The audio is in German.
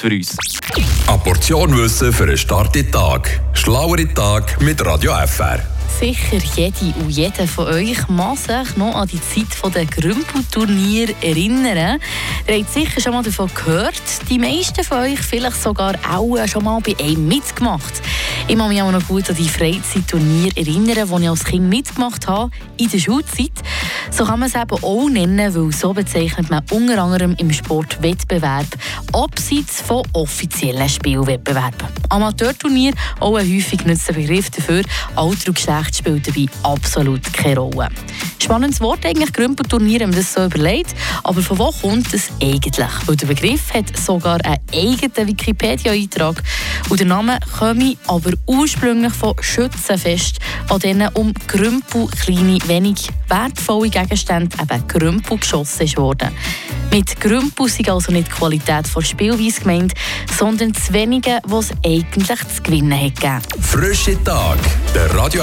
für uns. Eine Portion Wissen für einen starken Tag. Schlauere Tag mit Radio FR. Sicher jede und jeder von euch muss sich noch an die Zeit der Grümpelturnier erinnern. Ihr habt sicher schon mal davon gehört. Die meisten von euch vielleicht sogar auch schon mal bei einem mitgemacht. Ich kann mich auch noch gut an die Freizeitturnier erinnern, die ich als Kind mitgemacht habe, in der Schulzeit. So kann man es eben auch nennen, weil so bezeichnet man unter anderem im Sportwettbewerb abseits von offiziellen Spielwettbewerben. Amateurturnier, auch ein häufig genutzter Begriff dafür, Alter und Geschlecht spielt dabei absolut keine Rolle. Spannendes Wort eigentlich, Grümpelturnier, man das so überlegt. Aber von wo kommt es eigentlich? Weil der Begriff hat sogar einen eigenen Wikipedia-Eintrag. Und der Name komme aber ursprünglich von Schützenfest, an denen um Grümpel kleine, wenig wertvolle Gegenstände, eben Grümpel, geschossen wurden. Mit Grümpel sind also nicht die Qualität der Spielweise gemeint, sondern das Wenige, was es eigentlich zu gewinnen hat Frische Tag, der Radio